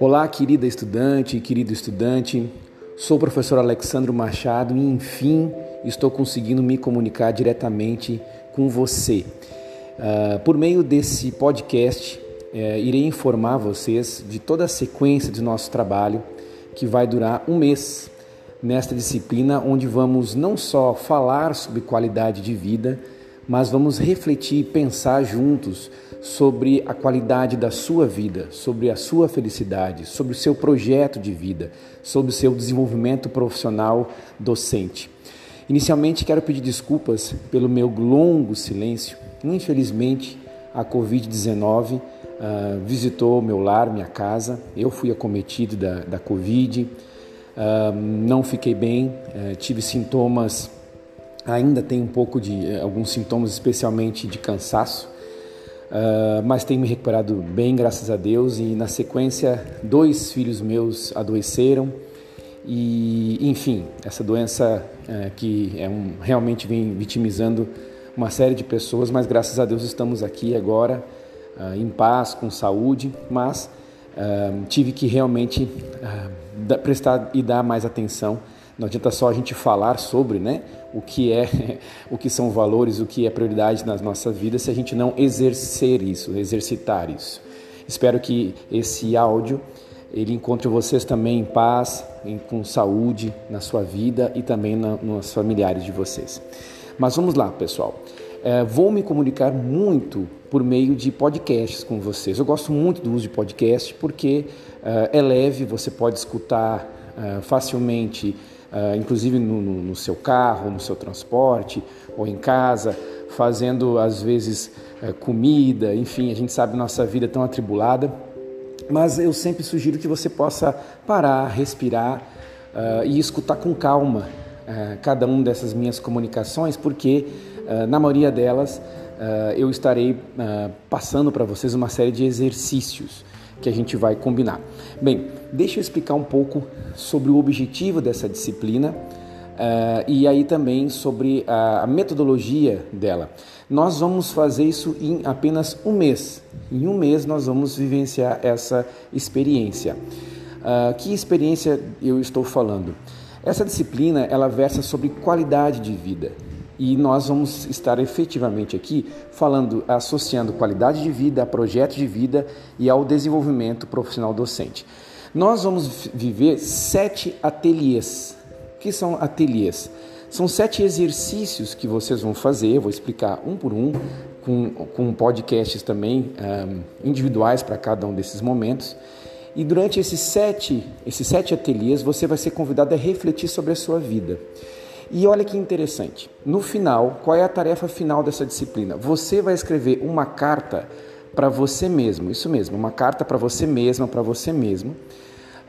Olá, querida estudante, querido estudante. Sou o professor Alexandro Machado e, enfim, estou conseguindo me comunicar diretamente com você. Uh, por meio desse podcast, uh, irei informar vocês de toda a sequência do nosso trabalho, que vai durar um mês, nesta disciplina, onde vamos não só falar sobre qualidade de vida, mas vamos refletir e pensar juntos sobre a qualidade da sua vida, sobre a sua felicidade, sobre o seu projeto de vida, sobre o seu desenvolvimento profissional docente. Inicialmente, quero pedir desculpas pelo meu longo silêncio. Infelizmente, a Covid-19 uh, ah, visitou meu lar, minha casa. Eu fui acometido da, da Covid, uh, não fiquei bem, uh, tive sintomas, ainda tenho um pouco de eh, alguns sintomas, especialmente de cansaço. Uh, mas tenho me recuperado bem, graças a Deus. E na sequência, dois filhos meus adoeceram. E, enfim, essa doença uh, que é um, realmente vem vitimizando uma série de pessoas, mas graças a Deus estamos aqui agora uh, em paz, com saúde. Mas tive que realmente prestar e dar mais atenção não adianta só a gente falar sobre né, o que é, o que são valores, o que é prioridade nas nossas vidas, se a gente não exercer isso, exercitar isso. Espero que esse áudio ele encontre vocês também em paz, em, com saúde na sua vida e também na, nos familiares de vocês. Mas vamos lá, pessoal. É, vou me comunicar muito por meio de podcasts com vocês. Eu gosto muito do uso de podcast porque é, é leve, você pode escutar é, facilmente uh, inclusive no, no, no, seu carro, no seu transporte ou em casa, fazendo às vezes uh, comida, enfim, a gente sabe nossa vida é tão atribulada, mas eu sempre sugiro que você possa parar, respirar uh, e escutar com calma cada uma dessas minhas comunicações, porque na maioria delas eu estarei passando para vocês uma série de exercícios que a gente vai combinar. Bem, deixa eu explicar um pouco sobre o objetivo dessa disciplina uh, e aí também sobre a, a metodologia dela. Nós vamos fazer isso em apenas um mês. Em um mês nós vamos vivenciar essa experiência. Uh, que experiência eu estou falando? Essa disciplina ela versa sobre qualidade de vida. E nós vamos estar efetivamente aqui falando, associando qualidade de vida a projeto de vida e ao desenvolvimento profissional docente. Nós vamos viver sete ateliês. O que são ateliês? São sete exercícios que vocês vão fazer, vou explicar um por um, com, com podcasts também um, individuais para cada um desses momentos. E durante esses sete, esses sete ateliês, você vai ser convidado a refletir sobre a sua vida. E olha que interessante. No final, qual é a tarefa final dessa disciplina? Você vai escrever uma carta para você mesmo, isso mesmo, uma carta para você mesma, para você mesmo,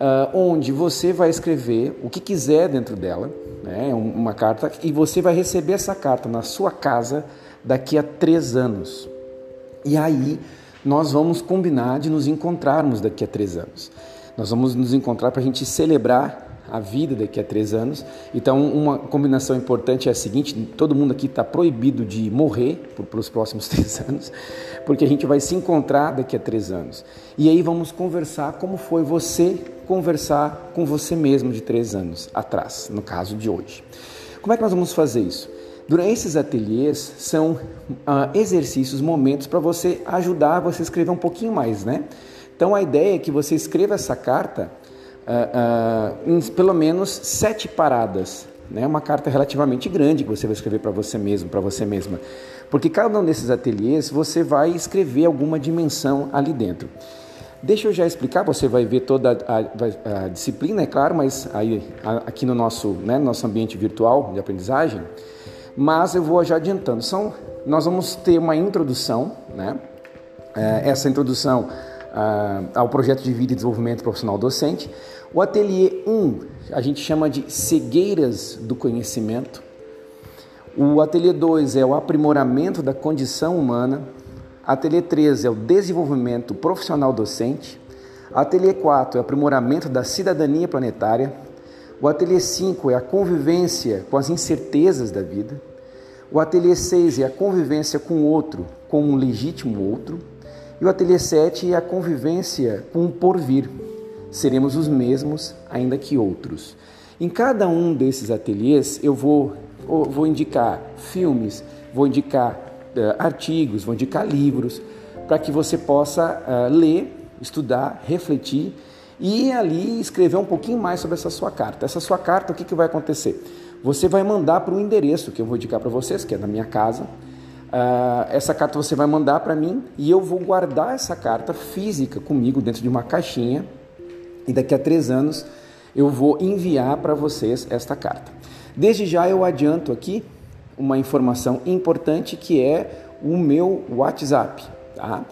uh, onde você vai escrever o que quiser dentro dela, né, uma carta, e você vai receber essa carta na sua casa daqui a três anos. E aí nós vamos combinar de nos encontrarmos daqui a três anos. Nós vamos nos encontrar para a gente celebrar a vida daqui a três anos. Então, uma combinação importante é a seguinte: todo mundo aqui está proibido de morrer pelos próximos três anos, porque a gente vai se encontrar daqui a três anos. E aí vamos conversar como foi você conversar com você mesmo de três anos atrás, no caso de hoje. Como é que nós vamos fazer isso? Durante esses ateliês são uh, exercícios, momentos para você ajudar você a escrever um pouquinho mais, né? Então a ideia é que você escreva essa carta uh, uh, pelo menos sete paradas. Né? Uma carta relativamente grande que você vai escrever para você mesmo, para você mesma. Porque cada um desses ateliês você vai escrever alguma dimensão ali dentro. Deixa eu já explicar, você vai ver toda a, a, a disciplina, é claro, mas aí aqui no nosso, né, nosso ambiente virtual de aprendizagem, mas eu vou já adiantando. São, nós vamos ter uma introdução, né? É, essa introdução ao projeto de vida e desenvolvimento profissional docente. O ateliê 1 a gente chama de cegueiras do conhecimento. O ateliê 2 é o aprimoramento da condição humana. Ateliê 3 é o desenvolvimento profissional docente. Ateliê 4 é o aprimoramento da cidadania planetária. O ateliê 5 é a convivência com as incertezas da vida. O ateliê 6 é a convivência com o outro, com um legítimo outro. E o ateliê 7 é a convivência com o porvir. Seremos os mesmos, ainda que outros. Em cada um desses ateliês eu vou, vou indicar filmes, vou indicar uh, artigos, vou indicar livros, para que você possa uh, ler, estudar, refletir e ali escrever um pouquinho mais sobre essa sua carta. Essa sua carta, o que, que vai acontecer? Você vai mandar para o endereço que eu vou indicar para vocês, que é na minha casa. Uh, essa carta você vai mandar para mim e eu vou guardar essa carta física comigo dentro de uma caixinha. E daqui a três anos eu vou enviar para vocês esta carta. Desde já eu adianto aqui uma informação importante que é o meu WhatsApp. Tá?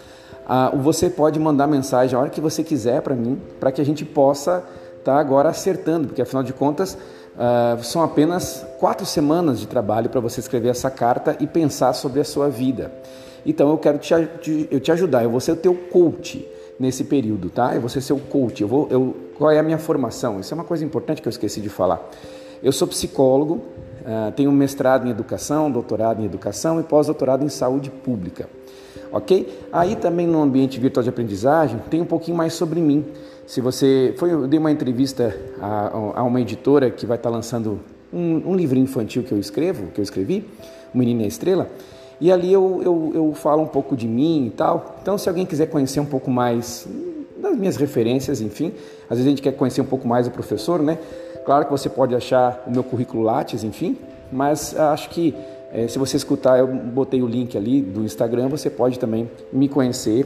Ah, você pode mandar mensagem a hora que você quiser para mim, para que a gente possa estar tá agora acertando, porque afinal de contas ah, são apenas quatro semanas de trabalho para você escrever essa carta e pensar sobre a sua vida. Então eu quero te, te, eu te ajudar, eu vou ser o teu coach nesse período, tá? Eu vou ser seu coach. Eu vou, eu, qual é a minha formação? Isso é uma coisa importante que eu esqueci de falar. Eu sou psicólogo, uh, tenho mestrado em educação, doutorado em educação e pós-doutorado em saúde pública ok? Aí também no ambiente virtual de aprendizagem tem um pouquinho mais sobre mim. Se você foi, eu dei uma entrevista a, a uma editora que vai estar lançando um, um livro infantil que eu escrevo, que eu escrevi, O Menino e a Estrela, e ali eu, eu, eu falo um pouco de mim e tal. Então, se alguém quiser conhecer um pouco mais das minhas referências, enfim, às vezes a gente quer conhecer um pouco mais o professor, né? Claro que você pode achar o meu currículo Lattes, enfim, mas acho que é, se você escutar, eu botei o link ali do Instagram, você pode também me conhecer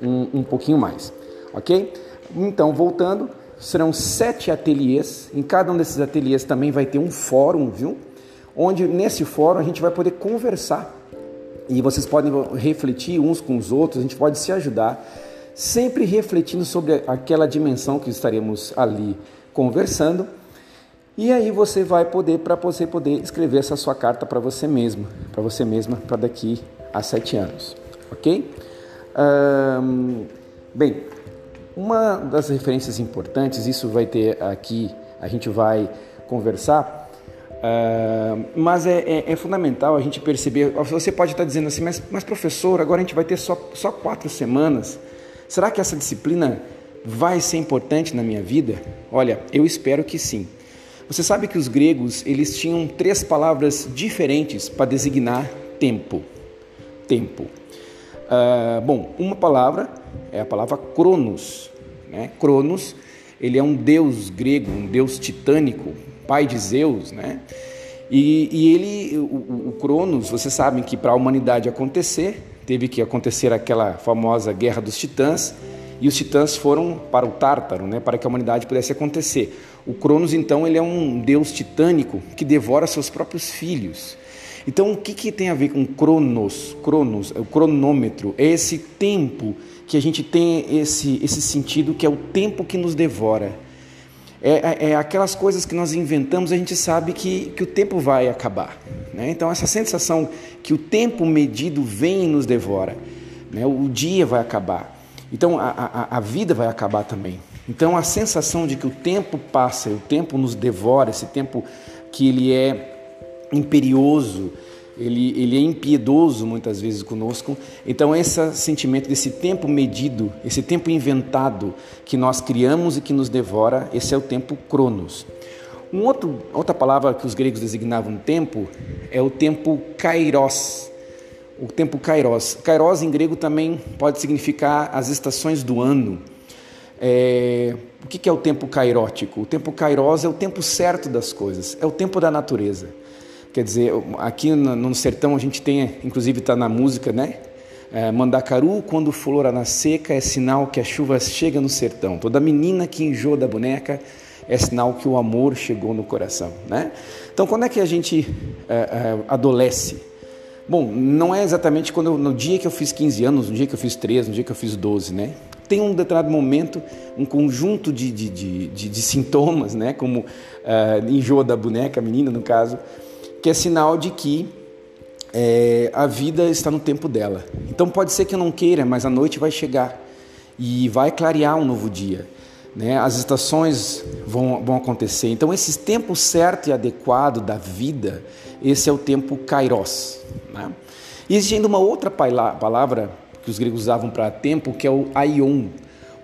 um, um pouquinho mais, ok? Então, voltando, serão sete ateliês. Em cada um desses ateliês também vai ter um fórum, viu? Onde nesse fórum a gente vai poder conversar e vocês podem refletir uns com os outros, a gente pode se ajudar, sempre refletindo sobre aquela dimensão que estaremos ali conversando e aí você vai poder, para você poder escrever essa sua carta para você mesmo, para você mesma, para daqui a sete anos, ok? Bem, uma das referências importantes, isso vai ter aqui, a gente vai conversar, uh, mas é, é, é, fundamental a gente perceber. Você pode estar dizendo assim, mas, mas professor, agora a gente vai ter só, só quatro semanas. Será que essa disciplina vai ser importante na minha vida? Olha, eu espero que sim. Você sabe que os gregos eles tinham três palavras diferentes para designar tempo. Tempo. Uh, bom, uma palavra é a palavra Cronos. Né? Cronos, ele é um deus grego, um deus titânico, pai de Zeus, né? E, e ele, o, o Cronos, vocês sabem que para a humanidade acontecer, teve que acontecer aquela famosa Guerra dos Titãs, e os titãs foram para o Tártaro, né, para que a humanidade pudesse acontecer. O Cronos, então, ele é um deus titânico que devora seus próprios filhos. Então, o que, que tem a ver com Cronos? Cronos, o cronômetro, é esse tempo que a gente tem esse, esse sentido que é o tempo que nos devora. É, é, é aquelas coisas que nós inventamos, a gente sabe que, que o tempo vai acabar. Né? Então, essa sensação que o tempo medido vem e nos devora, né? o dia vai acabar. Então a, a, a vida vai acabar também. Então a sensação de que o tempo passa, o tempo nos devora, esse tempo que ele é imperioso, ele, ele é impiedoso muitas vezes conosco. Então, esse sentimento desse tempo medido, esse tempo inventado que nós criamos e que nos devora, esse é o tempo cronos. Um outro, outra palavra que os gregos designavam tempo é o tempo kairos o tempo kairos. Kairos em grego também pode significar as estações do ano. É, o que é o tempo kairótico? O tempo kairos é o tempo certo das coisas, é o tempo da natureza. Quer dizer, aqui no sertão a gente tem, inclusive está na música, né? É, Mandacaru, quando flora na seca, é sinal que a chuva chega no sertão. Toda menina que enjoa da boneca é sinal que o amor chegou no coração, né? Então, quando é que a gente é, é? Bom, não é exatamente quando eu, no dia que eu fiz 15 anos, no dia que eu fiz 13, no dia que eu fiz 12, né? Tem um determinado momento, um conjunto de, de, de, de, de sintomas, né? Como uh, enjoo da boneca, menina no caso, que é sinal de que é, a vida está no tempo dela. Então pode ser que eu não queira, mas a noite vai chegar e vai clarear um novo dia. né? as estações vão, vão acontecer. Então, esse tempo certo e adequado da vida, esse é o tempo kairos. Né? E existe ainda uma outra palavra que os gregos usavam para tempo, que é o aion.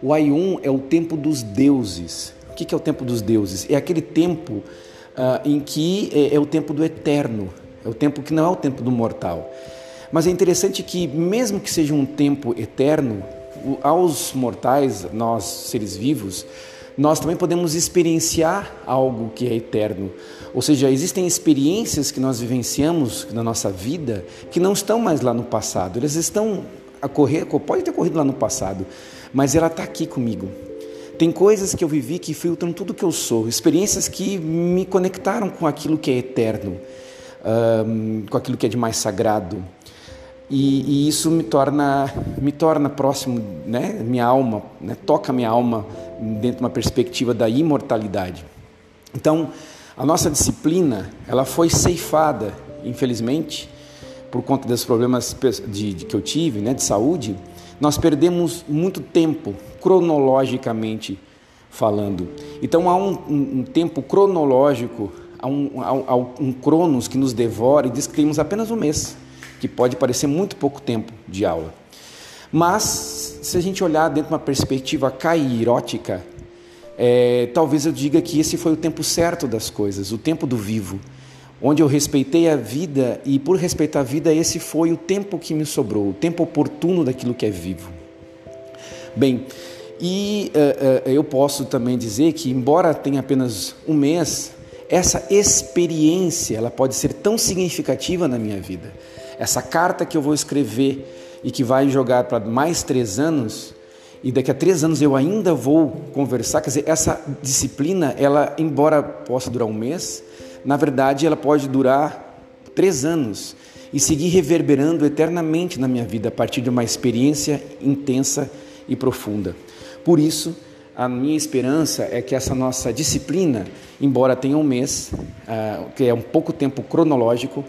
O aion é o tempo dos deuses. O que é o tempo dos deuses? É aquele tempo uh, em que é, é o tempo do eterno, é o tempo que não é o tempo do mortal. Mas é interessante que, mesmo que seja um tempo eterno, aos mortais, nós seres vivos, nós também podemos experienciar algo que é eterno. Ou seja, existem experiências que nós vivenciamos na nossa vida que não estão mais lá no passado. Elas estão a correr, pode ter corrido lá no passado, mas ela está aqui comigo. Tem coisas que eu vivi que filtram tudo que eu sou, experiências que me conectaram com aquilo que é eterno, um, com aquilo que é de mais sagrado. E, e, isso me torna, me torna próximo, né? Minha alma, né? toca minha alma dentro de uma perspectiva da imortalidade. Então, a nossa disciplina, ela foi ceifada, infelizmente, por conta dos problemas de, de, que eu tive, né, de saúde. Nós perdemos muito tempo, cronologicamente falando. Então, há um, um, um tempo cronológico, há um, há, um cronos que nos devora e diz que temos apenas um mês que pode parecer muito pouco tempo de aula. Mas, se a gente olhar dentro de uma perspectiva cairótica, é, talvez eu diga que esse foi o tempo certo das coisas, o tempo do vivo, onde eu respeitei a vida e, por respeitar a vida, esse foi o tempo que me sobrou, o tempo oportuno daquilo que é vivo. Bem, e uh, uh, eu posso também dizer que, embora tenha apenas um mês, essa experiência ela pode ser tão significativa na minha vida essa carta que eu vou escrever e que vai jogar para mais três anos, e daqui a três anos eu ainda vou conversar, quer dizer, essa disciplina, ela, embora possa durar um mês, na verdade ela pode durar três anos e seguir reverberando eternamente na minha vida a partir de uma experiência intensa e profunda. Por isso, a minha esperança é que essa nossa disciplina, embora tenha um mês, uh, que é um pouco tempo cronológico,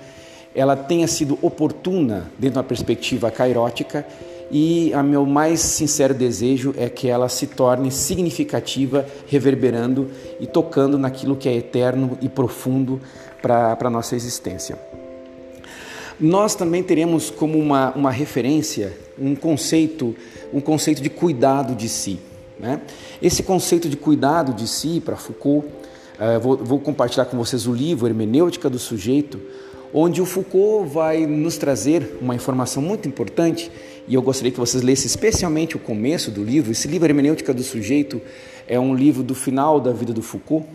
ela tenha sido oportuna dentro da perspectiva cairótica e a meu mais sincero desejo é que ela se torne significativa, reverberando e tocando naquilo que é eterno e profundo para a nossa existência. Nós também teremos como uma, uma referência um conceito, um conceito de cuidado de si. Né? Esse conceito de cuidado de si, para Foucault, uh, vou, vou compartilhar com vocês o livro Hermenêutica do Sujeito, onde o Foucault vai nos trazer uma informação muito importante, e eu gostaria que vocês lessem especialmente o começo do livro. Esse livro, Hermenêutica do Sujeito, é um livro do final da vida do Foucault,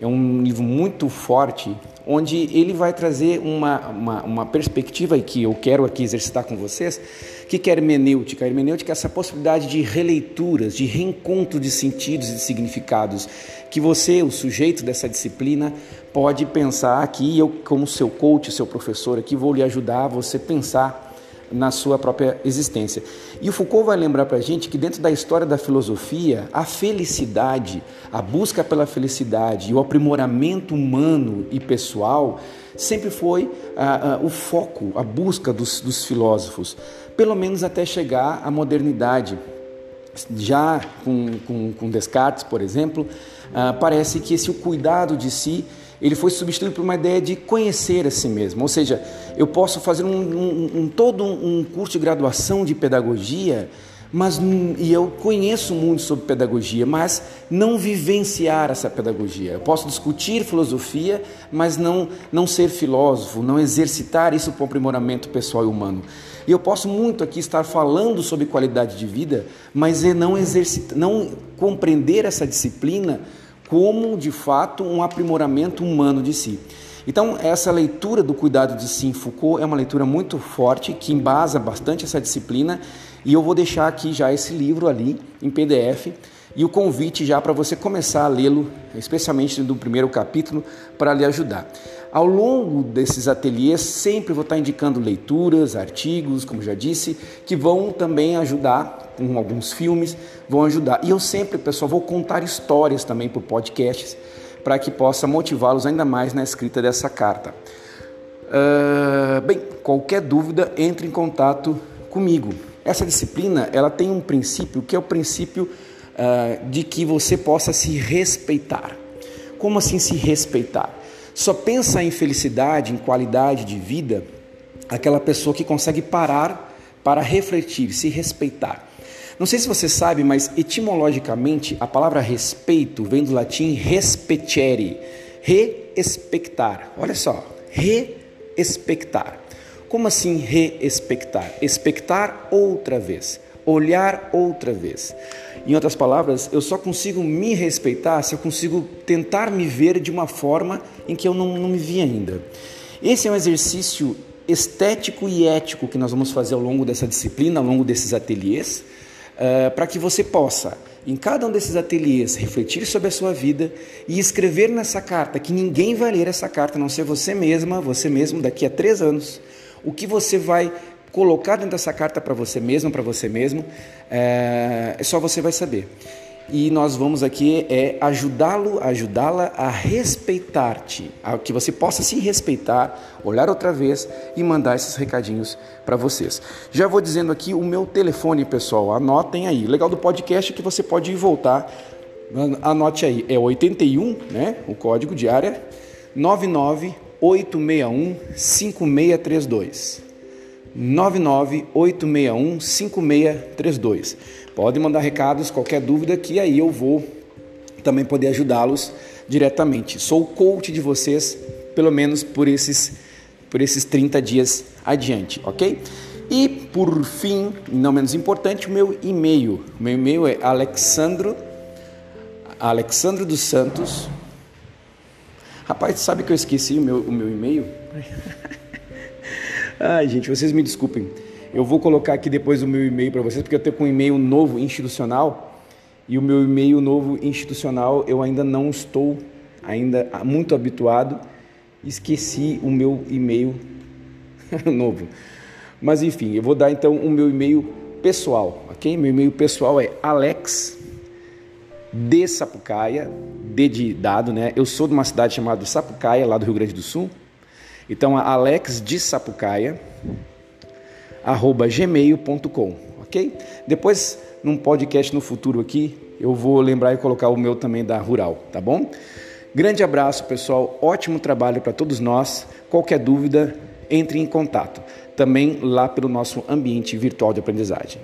é um livro muito forte, onde ele vai trazer uma, uma, uma perspectiva que eu quero aqui exercitar com vocês, que é hermenêutica. A hermenêutica é essa possibilidade de releituras, de reencontro de sentidos e de significados, que você, o sujeito dessa disciplina, pode pensar aqui, eu como seu coach, seu professor aqui, vou lhe ajudar a você pensar na sua própria existência. E o Foucault vai lembrar para a gente que dentro da história da filosofia, a felicidade, a busca pela felicidade e o aprimoramento humano e pessoal sempre foi o foco, a busca dos, dos filósofos, pelo menos até chegar à modernidade. Já com, com, com Descartes, por exemplo, ah, parece que esse cuidado de si ele foi substituído por uma ideia de conhecer a si mesmo. Ou seja, eu posso fazer um, um, um todo um curso de graduação de pedagogia, mas e eu conheço muito sobre pedagogia, mas não vivenciar essa pedagogia. Eu posso discutir filosofia, mas não não ser filósofo, não exercitar isso para o aprimoramento pessoal e humano. E eu posso muito aqui estar falando sobre qualidade de vida, mas é não exercitar, não compreender essa disciplina como de fato um aprimoramento humano de si. Então, essa leitura do cuidado de si em Foucault é uma leitura muito forte que embasa bastante essa disciplina e eu vou deixar aqui já esse livro ali em PDF e o convite já para você começar a lê-lo, especialmente do primeiro capítulo, para lhe ajudar. Ao longo desses ateliês, sempre vou estar indicando leituras, artigos, como já disse, que vão também ajudar, com alguns filmes, vão ajudar. E eu sempre, pessoal, vou contar histórias também por podcasts, para que possa motivá-los ainda mais na escrita dessa carta. Uh, bem, qualquer dúvida, entre em contato comigo. Essa disciplina, ela tem um princípio que é o princípio uh, de que você possa se respeitar. Como assim se respeitar? Só pensa em felicidade, em qualidade de vida, aquela pessoa que consegue parar para refletir, se respeitar. Não sei se você sabe, mas etimologicamente a palavra respeito vem do latim respecere, respectar. Olha só, respectar. Como assim respectar? Expectar outra vez, olhar outra vez. Em outras palavras, eu só consigo me respeitar se eu consigo tentar me ver de uma forma em que eu não, não me vi ainda. Esse é um exercício estético e ético que nós vamos fazer ao longo dessa disciplina, ao longo desses ateliês uh, para que você possa, em cada um desses ateliês, refletir sobre a sua vida e escrever nessa carta, que ninguém vai ler essa carta, a não ser você mesma, você mesmo, daqui a três anos, o que você vai colocar dentro dessa carta para você mesmo, para você mesmo, é, só você vai saber e nós vamos aqui é ajudá-lo, ajudá-la a respeitar-te, a que você possa se respeitar, olhar outra vez e mandar esses recadinhos para vocês. Já vou dizendo aqui o meu telefone, pessoal, anotem aí. Legal do podcast é que você pode ir voltar. Anote aí, é 81, né? O código de área 99861 5632. 99861 5632. Pode mandar recados, qualquer dúvida, que aí eu vou também poder ajudá-los diretamente. Sou coach de vocês, pelo menos por esses, por esses 30 dias adiante, ok? E por fim, não menos importante, o meu e-mail. O meu e-mail é alexandro, alexandro dos Santos. Rapaz, sabe que eu esqueci o meu, o meu e-mail? Ai, gente, vocês me desculpem. Eu vou colocar aqui depois o meu e-mail para vocês, porque eu tenho um e-mail novo institucional e o meu e-mail novo institucional eu ainda não estou ainda muito habituado. Esqueci o meu e-mail novo. Mas enfim, eu vou dar então o meu e-mail pessoal, ok? Meu e-mail pessoal é alex de Sapucaia, D de dado, né? Eu sou de uma cidade chamada Sapucaia, lá do Rio Grande do Sul. Então, Alex de Sapucaia, gmail.com, ok? Depois, num podcast no futuro aqui, eu vou lembrar e colocar o meu também da Rural, tá bom? Grande abraço, pessoal. Ótimo trabalho para todos nós. Qualquer dúvida, entre em contato. Também lá pelo nosso ambiente virtual de aprendizagem.